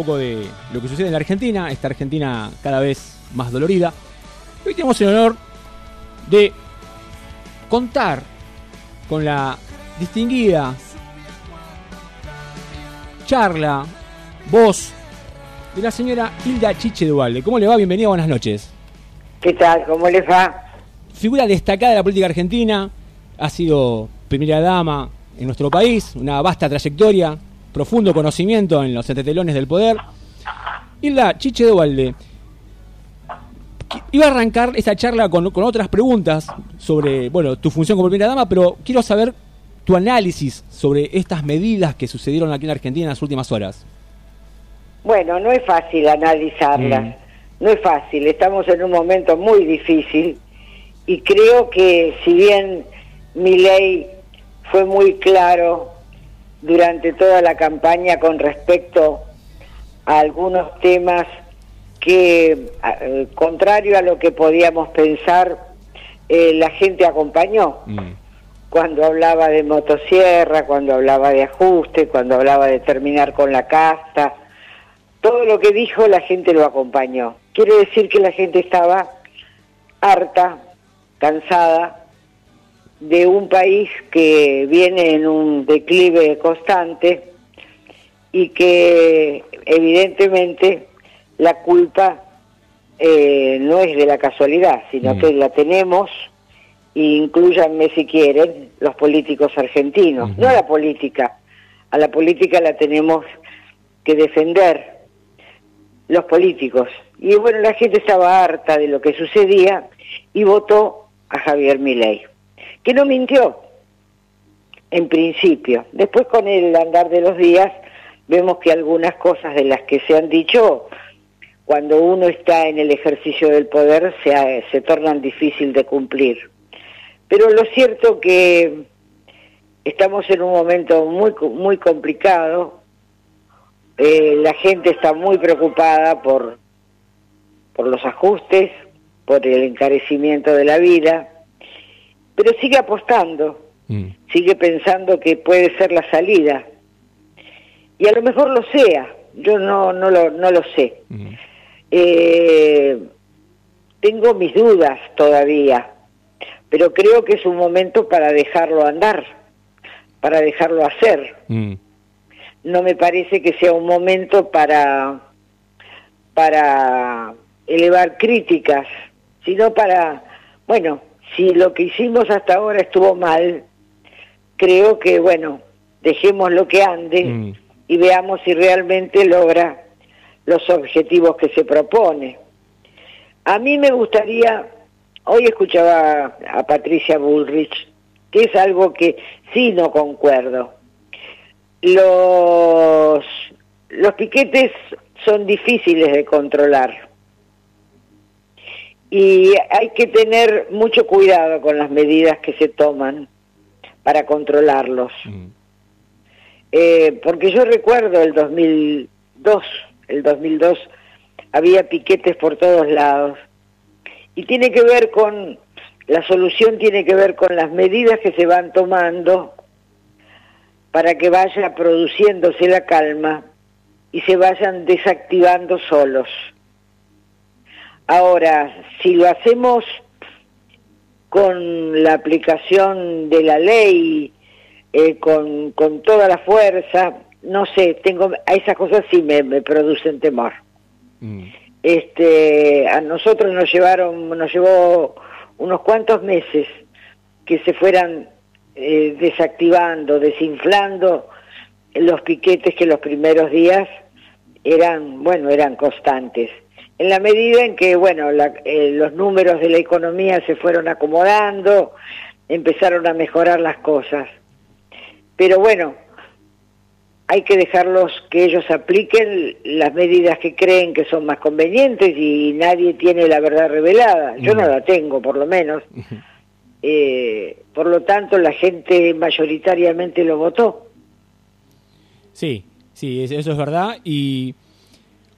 poco de lo que sucede en la Argentina, esta Argentina cada vez más dolorida. Hoy tenemos el honor de contar con la distinguida charla, voz de la señora Hilda Chiche Duvalde. ¿Cómo le va? Bienvenida, buenas noches. ¿Qué tal? ¿Cómo les va? Figura destacada de la política argentina, ha sido primera dama en nuestro país, una vasta trayectoria, profundo conocimiento en los entretelones del poder. Hilda Chiche Duvalde, iba a arrancar esta charla con, otras preguntas sobre, bueno, tu función como primera dama, pero quiero saber tu análisis sobre estas medidas que sucedieron aquí en Argentina en las últimas horas. Bueno, no es fácil analizarlas, mm. no es fácil, estamos en un momento muy difícil y creo que si bien mi ley fue muy claro durante toda la campaña con respecto a algunos temas que, eh, contrario a lo que podíamos pensar, eh, la gente acompañó. Mm. Cuando hablaba de motosierra, cuando hablaba de ajuste, cuando hablaba de terminar con la casta, todo lo que dijo la gente lo acompañó. Quiere decir que la gente estaba harta, cansada de un país que viene en un declive constante y que evidentemente la culpa eh, no es de la casualidad, sino mm. que la tenemos, e incluyanme si quieren, los políticos argentinos, no a la política, a la política la tenemos que defender los políticos. Y bueno, la gente estaba harta de lo que sucedía y votó a Javier Milei, que no mintió en principio. Después con el andar de los días vemos que algunas cosas de las que se han dicho cuando uno está en el ejercicio del poder se, se tornan difícil de cumplir. Pero lo cierto que estamos en un momento muy, muy complicado, eh, la gente está muy preocupada por, por los ajustes, por el encarecimiento de la vida, pero sigue apostando, mm. sigue pensando que puede ser la salida. Y a lo mejor lo sea, yo no, no, lo, no lo sé. Mm. Eh, tengo mis dudas todavía, pero creo que es un momento para dejarlo andar, para dejarlo hacer. Mm. No me parece que sea un momento para, para elevar críticas, sino para, bueno, si lo que hicimos hasta ahora estuvo mal, creo que, bueno, dejemos lo que ande mm. y veamos si realmente logra los objetivos que se propone. A mí me gustaría, hoy escuchaba a Patricia Bullrich, que es algo que sí no concuerdo. Los, los piquetes son difíciles de controlar y hay que tener mucho cuidado con las medidas que se toman para controlarlos. Mm. Eh, porque yo recuerdo el 2002, el 2002 había piquetes por todos lados. Y tiene que ver con, la solución tiene que ver con las medidas que se van tomando para que vaya produciéndose la calma y se vayan desactivando solos. Ahora, si lo hacemos con la aplicación de la ley, eh, con, con toda la fuerza, no sé, tengo a esas cosas sí me, producen temor. Mm. Este, a nosotros nos llevaron, nos llevó unos cuantos meses que se fueran eh, desactivando, desinflando los piquetes que los primeros días eran, bueno, eran constantes. En la medida en que, bueno, eh, los números de la economía se fueron acomodando, empezaron a mejorar las cosas. Pero bueno, hay que dejarlos que ellos apliquen las medidas que creen que son más convenientes y nadie tiene la verdad revelada. Yo no la tengo, por lo menos. Eh, por lo tanto, la gente mayoritariamente lo votó. Sí, sí, eso es verdad. ¿Y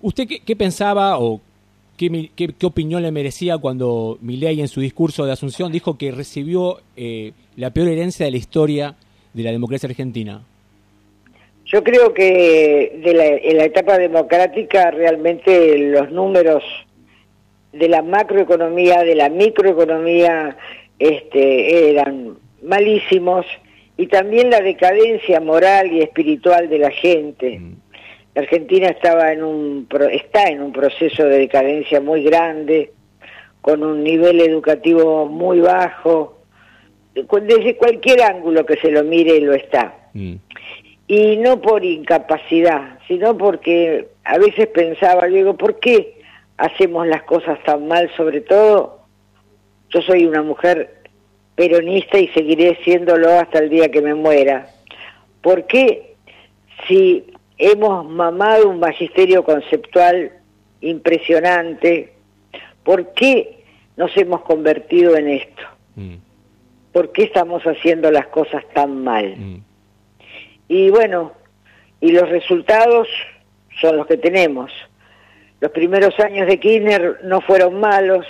usted qué, pensaba o qué, qué, opinión le merecía cuando Milei en su discurso de Asunción dijo que recibió eh, la peor herencia de la historia de la democracia argentina? Yo creo que de la, en la etapa democrática realmente los números de la macroeconomía, de la microeconomía, este, eran malísimos y también la decadencia moral y espiritual de la gente. Mm. La Argentina estaba en un, está en un proceso de decadencia muy grande, con un nivel educativo muy bajo, desde cualquier ángulo que se lo mire lo está. Mm. Y no por incapacidad, sino porque a veces pensaba, digo, ¿por qué hacemos las cosas tan mal? Sobre todo, yo soy una mujer peronista y seguiré siéndolo hasta el día que me muera. ¿Por qué si hemos mamado un magisterio conceptual impresionante, por qué nos hemos convertido en esto? Mm. ¿Por qué estamos haciendo las cosas tan mal? Mm. Y bueno, y los resultados son los que tenemos. Los primeros años de Kirchner no fueron malos,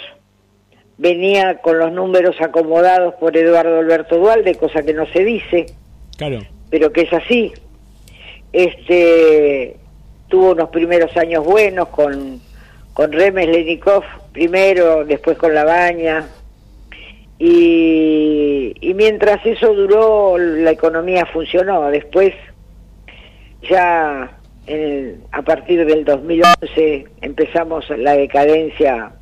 venía con los números acomodados por Eduardo Alberto Dualde, cosa que no se dice, claro. pero que es así. Este tuvo unos primeros años buenos con, con Remes Lenikov primero, después con La Baña, y, y mientras eso duró, la economía funcionó. Después, ya a partir del 2011, empezamos la decadencia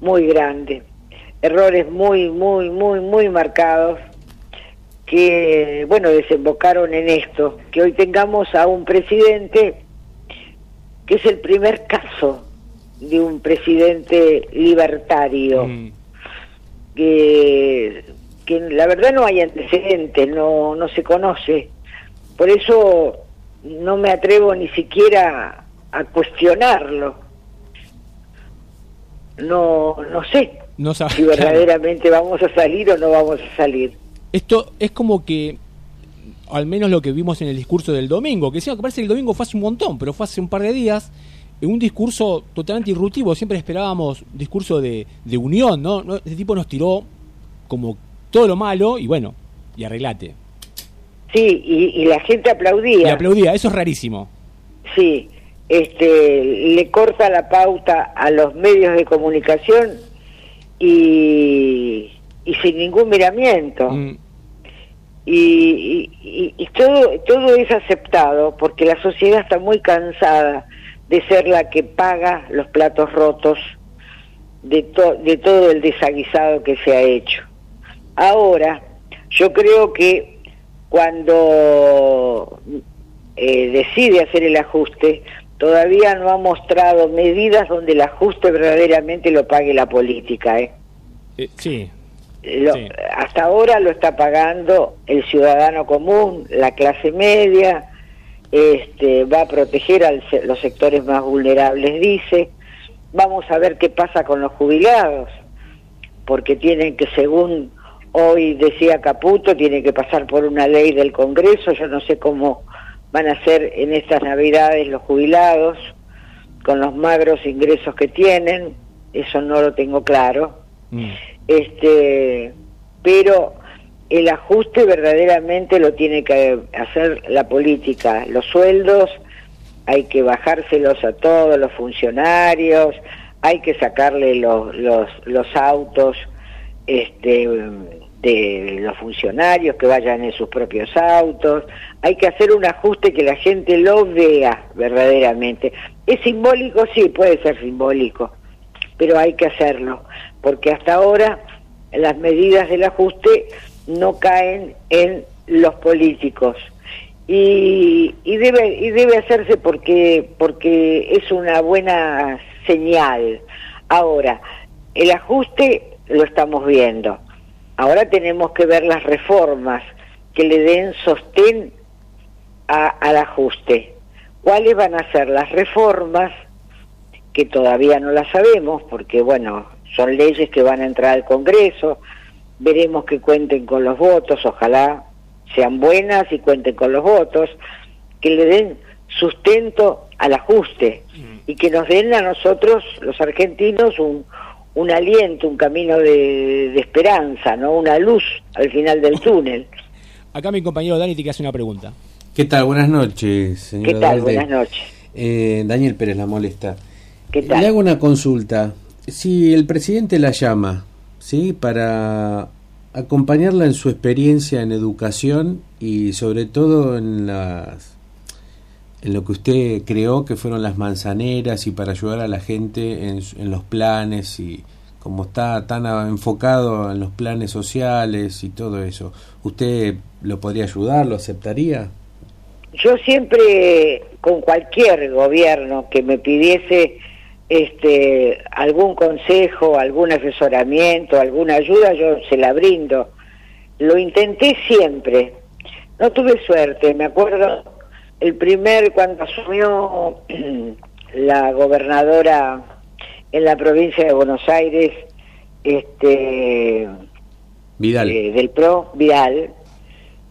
muy grande. Errores muy, muy, muy, muy marcados que, bueno, desembocaron en esto, que hoy tengamos a un presidente que es el primer caso de un presidente libertario. Mm que, que la verdad no hay antecedentes, no, no se conoce. Por eso no me atrevo ni siquiera a cuestionarlo. No, no sé no si verdaderamente vamos a salir o no vamos a salir. Esto es como que, al menos lo que vimos en el discurso del domingo, que sí, que parece que el domingo fue hace un montón, pero fue hace un par de días, un discurso totalmente irruptivo. Siempre esperábamos discurso de, de unión, ¿no? Este tipo nos tiró como todo lo malo y bueno, y arreglate. Sí, y, la gente aplaudía. Y aplaudía, eso es rarísimo. Sí, este, le corta la pauta a los medios de comunicación y, y sin ningún miramiento. Mm. Y, y, y, todo, todo es aceptado porque la sociedad está muy cansada de ser la que paga los platos rotos de, de todo el desaguisado que se ha hecho. Ahora, yo creo que cuando eh, decide hacer el ajuste, todavía no ha mostrado medidas donde el ajuste verdaderamente lo pague la política. ¿eh? eh sí. Hasta ahora lo está pagando el ciudadano común, la clase media, este, va a proteger a los sectores más vulnerables, dice. Vamos a ver qué pasa con los jubilados, porque tienen que, según hoy decía Caputo, tiene que pasar por una ley del Congreso. Yo no sé cómo van a ser en estas Navidades los jubilados, con los magros ingresos que tienen, eso no lo tengo claro. Mm. Este, pero el ajuste verdaderamente lo tiene que hacer la política. Los sueldos hay que bajárselos a todos los funcionarios, hay que sacarle los, los, autos este, de los funcionarios que vayan en sus propios autos, hay que hacer un ajuste que la gente lo vea verdaderamente. ¿Es simbólico? Sí, puede ser simbólico, pero hay que hacerlo, porque hasta ahora las medidas del ajuste no caen en los políticos. Y, y, debe y debe hacerse porque porque es una buena señal. Ahora, el ajuste lo estamos viendo. Ahora tenemos que ver las reformas que le den sostén al ajuste. ¿Cuáles van a ser las reformas? Que todavía no las sabemos, porque bueno, son leyes que van a entrar al Congreso, veremos que cuenten con los votos, ojalá sean buenas y cuenten con los votos, que le den sustento al ajuste mm. y que nos den a nosotros, los argentinos, un, un aliento, un camino de, esperanza, ¿no? Una luz al final del túnel. Acá mi compañero Dani te hace una pregunta. ¿Qué tal? Buenas noches, señor. ¿Qué tal? Buenas noches. Eh, Daniel Pérez la molesta. ¿Qué tal? Le hago una consulta. Si el presidente la llama, ¿sí? Para acompañarla en su experiencia en educación y sobre todo en las en lo que usted creó que fueron las manzaneras y para ayudar a la gente en, en los planes y como está tan enfocado en los planes sociales y todo eso, ¿usted lo podría ayudar? ¿Lo aceptaría? Yo siempre, con cualquier gobierno que me pidiese este, algún consejo, algún asesoramiento, alguna ayuda, yo se la brindo. Lo intenté siempre. No tuve suerte, me acuerdo el primer cuando asumió la gobernadora en la provincia de Buenos Aires, este Vidal. Eh, del PRO, Vidal,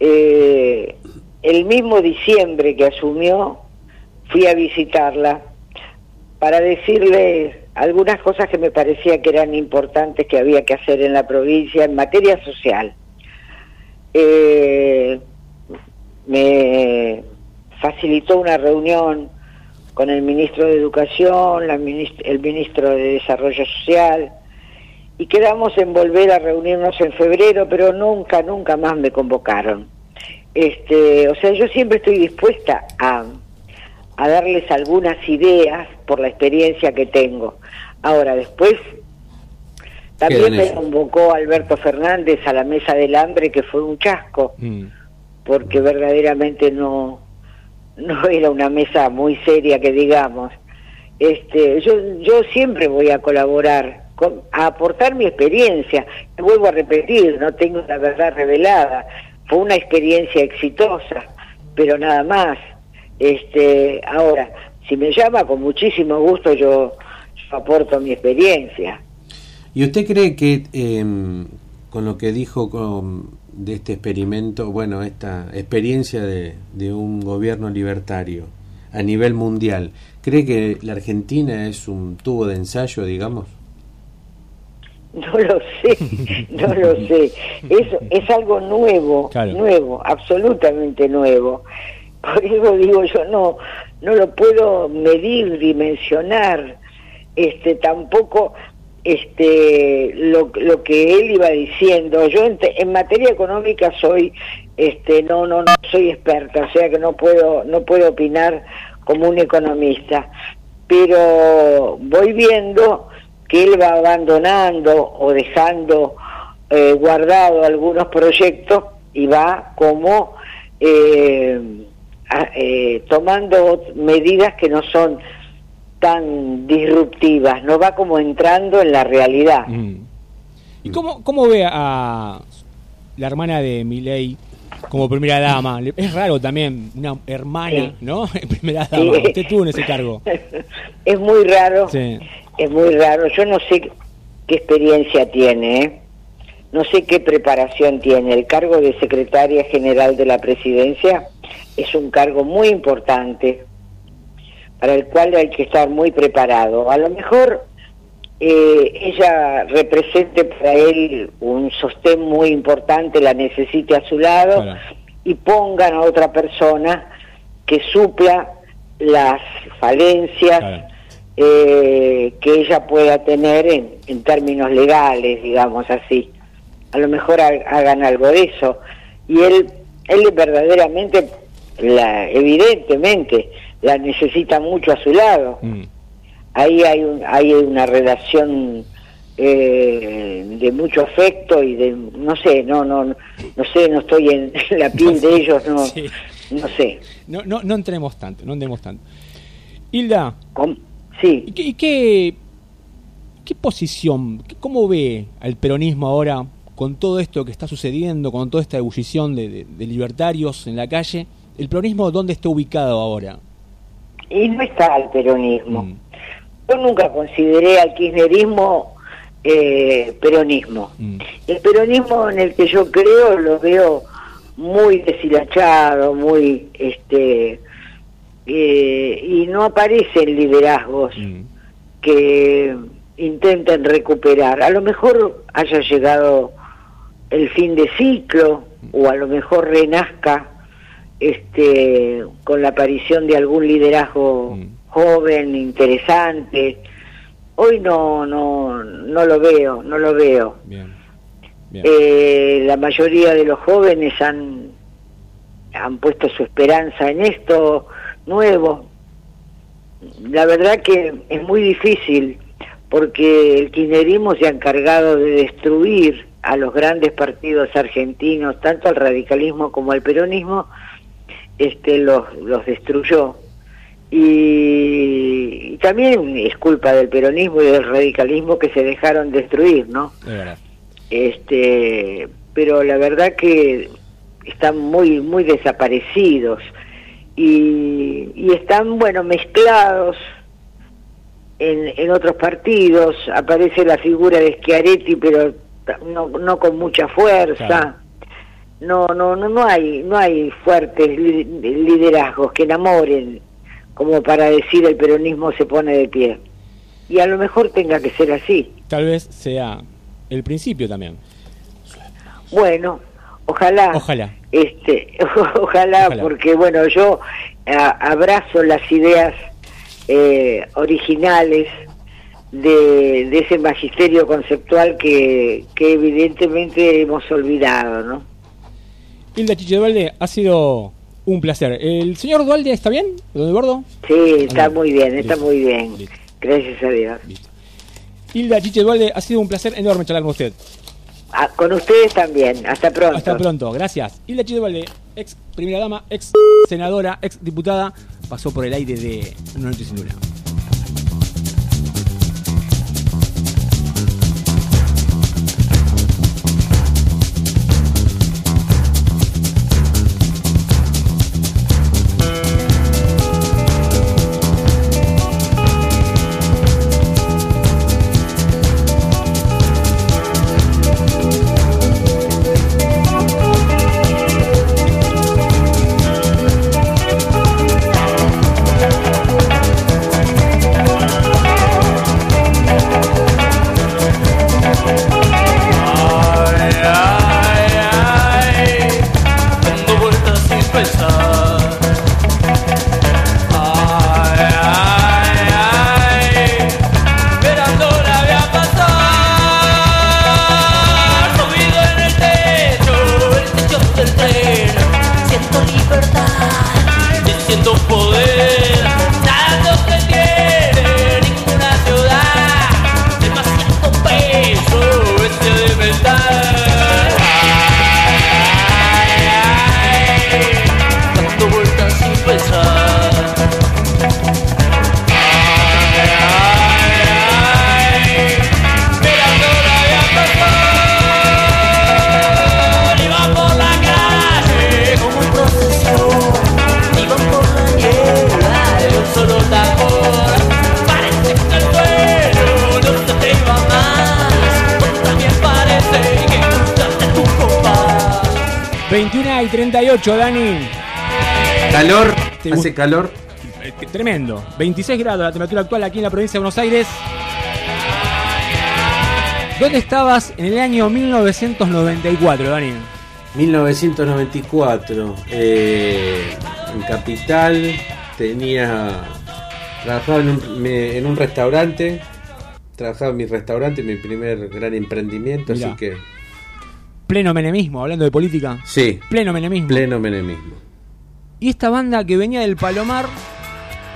eh, el mismo diciembre que asumió, fui a visitarla para decirle algunas cosas que me parecía que eran importantes que había que hacer en la provincia en materia social. Eh, me facilitó una reunión con el ministro de Educación, la el ministro de Desarrollo Social, y quedamos en volver a reunirnos en febrero, pero nunca, nunca más me convocaron. Este, o sea, yo siempre estoy dispuesta a, a darles algunas ideas por la experiencia que tengo. Ahora, después también me convocó Alberto Fernández a la mesa del hambre, que fue un chasco, mm. porque verdaderamente no, no era una mesa muy seria que digamos. Este, yo, yo siempre voy a colaborar, a aportar mi experiencia. vuelvo a repetir, no tengo la verdad revelada. Fue una experiencia exitosa, pero nada más. Este, ahora, si me llama con muchísimo gusto, yo, aporto mi experiencia. ¿Y usted cree que em, con lo que dijo con, de este experimento, bueno, esta experiencia de, de, un gobierno libertario a nivel mundial, ¿cree que la Argentina es un tubo de ensayo, digamos? No lo sé, no lo sé. Es, es algo nuevo, nuevo, absolutamente nuevo. Por eso digo yo, no, no lo puedo medir, dimensionar, este, tampoco este lo, lo que él iba diciendo. Yo en, materia económica soy este no no no soy experta o sea que no puedo no puedo opinar como un economista. Pero voy viendo que él va abandonando o dejando eh, guardado algunos proyectos y va como eh, eh, tomando medidas que no son tan disruptivas, no va como entrando en la realidad. Mm. ¿Y cómo, cómo ve a la hermana de Miley como primera dama? Es raro también, una hermana, ¿no? primera dama, usted tuvo en ese cargo. es muy raro, es muy raro. Yo no sé qué experiencia tiene, ¿eh? no sé qué preparación tiene. El cargo de secretaria general de la presidencia es un cargo muy importante para el cual hay que estar muy preparado. A lo mejor eh, ella represente para él un sostén muy importante, la necesite a su lado y pongan a otra persona que supla las falencias eh, que ella pueda tener en, en, términos legales, digamos así. A lo mejor hagan algo de eso. Y él, él verdaderamente, la, evidentemente, la necesita mucho a su lado. Mm. Ahí hay, un, hay una relación eh, de mucho afecto y de, no sé, no, no, no sé, no estoy en la piel de ellos, no, no sé. No, no, no entremos tanto, no entremos tanto. Hilda. Sí. ¿Y qué, qué, posición, cómo ve al peronismo ahora con todo esto que está sucediendo, con toda esta ebullición de, de libertarios en la calle? ¿El peronismo dónde está ubicado ahora? y no está el peronismo. Mm. Yo nunca consideré al kirchnerismo eh, peronismo. Mm. El peronismo en el que yo creo lo veo muy deshilachado, muy este eh, y no aparecen liderazgos mm. que intenten recuperar. A lo mejor haya llegado el fin de ciclo o a lo mejor renazca este, con la aparición de algún liderazgo mm. joven, interesante. Hoy no, no, no lo veo, no lo veo. Eh, la mayoría de los jóvenes han, han puesto su esperanza en esto nuevo. La verdad que es muy difícil porque el kirchnerismo se ha encargado de destruir a los grandes partidos argentinos, tanto al radicalismo como al peronismo, este, los, los destruyó. Y, también es culpa del peronismo y del radicalismo que se dejaron destruir, ¿no? Este, pero la verdad que están muy muy desaparecidos y, y están bueno mezclados en, en otros partidos aparece la figura de Schiaretti pero no, no con mucha fuerza no, no, no, no hay, no hay fuertes liderazgos que enamoren como para decir el peronismo se pone de pie. Y a lo mejor tenga que ser así. Tal vez sea el principio también. Bueno, ojalá. Ojalá. Este, ojalá, porque bueno, yo abrazo las ideas eh, originales de, de, ese magisterio conceptual que, que evidentemente hemos olvidado, ¿no? Hilda Chiche Dualde, ha sido un placer. ¿El señor Dualde está bien? ¿Don Eduardo? Sí, está muy bien, está muy bien. Gracias a Dios. Hilda Chiche Dualde, ha sido un placer enorme charlar con usted. Ah, con ustedes también. Hasta pronto. Hasta pronto, gracias. Hilda Chiche Dualde, ex primera dama, ex senadora, ex diputada, pasó por el aire de Una Noche Sin Luna. 38, Dani. Calor, hace calor. Eh, tremendo. 26 grados la temperatura actual aquí en la provincia de Buenos Aires. ¿Dónde estabas en el año 1994, Dani? 1994. Eh, en Capital tenía. Trabajaba en un, en un, restaurante. Trabajaba en mi restaurante, mi primer gran emprendimiento, así que Pleno menemismo, hablando de política. Sí. Pleno menemismo. Pleno menemismo. Y esta banda que venía del Palomar,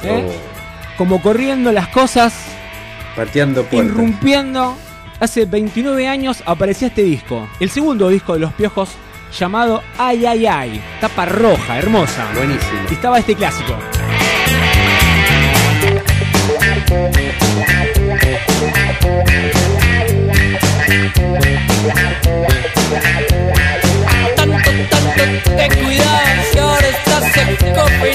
¿eh? Oh. como corriendo las cosas, pateando puertas, irrumpiendo. Hace 29 años aparecía este disco, el segundo disco de Los Piojos, llamado Ay Ay Ay, tapa roja, hermosa. Buenísimo. Y estaba este clásico. Tanto, tanto te cuidas y ahora estás en copia.